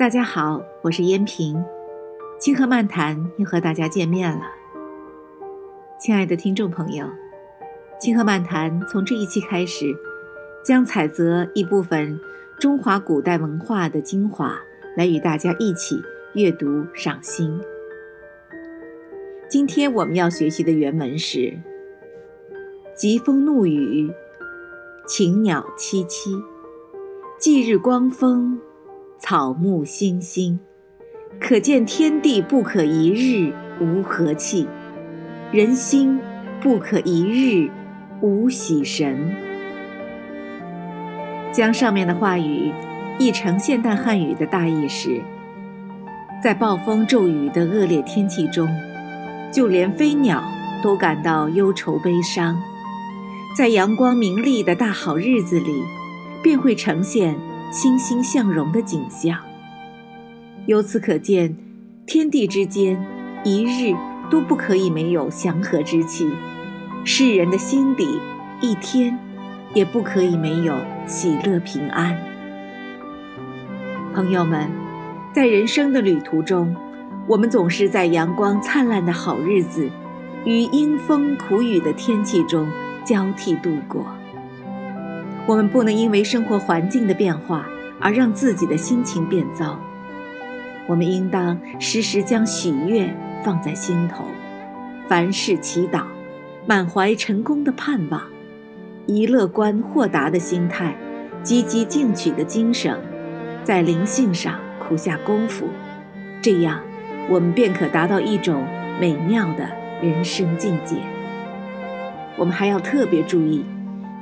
大家好，我是燕平，清河漫谈又和大家见面了。亲爱的听众朋友，清河漫谈从这一期开始，将采择一部分中华古代文化的精华，来与大家一起阅读赏心。今天我们要学习的原文是：疾风怒雨，禽鸟凄凄，霁日光风。草木欣欣，可见天地不可一日无和气，人心不可一日无喜神。将上面的话语译成现代汉语的大意是：在暴风骤雨的恶劣天气中，就连飞鸟都感到忧愁悲伤；在阳光明丽的大好日子里，便会呈现。欣欣向荣的景象。由此可见，天地之间一日都不可以没有祥和之气；世人的心底一天也不可以没有喜乐平安。朋友们，在人生的旅途中，我们总是在阳光灿烂的好日子与阴风苦雨的天气中交替度过。我们不能因为生活环境的变化而让自己的心情变糟，我们应当时时将喜悦放在心头，凡事祈祷，满怀成功的盼望，以乐观豁达的心态，积极进取的精神，在灵性上苦下功夫，这样我们便可达到一种美妙的人生境界。我们还要特别注意。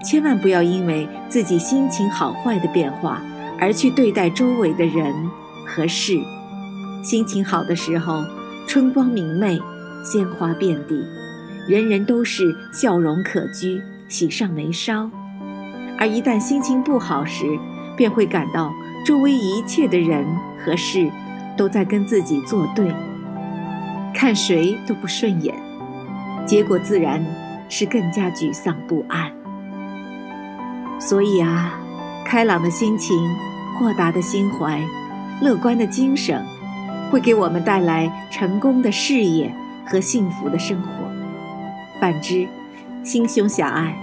千万不要因为自己心情好坏的变化而去对待周围的人和事。心情好的时候，春光明媚，鲜花遍地，人人都是笑容可掬，喜上眉梢；而一旦心情不好时，便会感到周围一切的人和事都在跟自己作对，看谁都不顺眼，结果自然是更加沮丧不安。所以啊，开朗的心情、豁达的心怀、乐观的精神，会给我们带来成功的事业和幸福的生活。反之，心胸狭隘、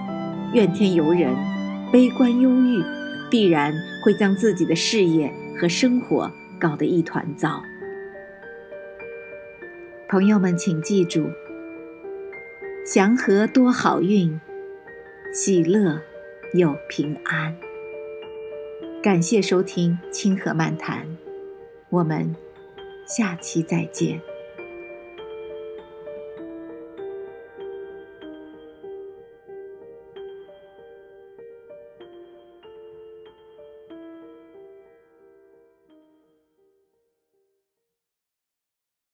怨天尤人、悲观忧郁，必然会将自己的事业和生活搞得一团糟。朋友们，请记住：祥和多好运，喜乐。又平安。感谢收听《清河漫谈》，我们下期再见。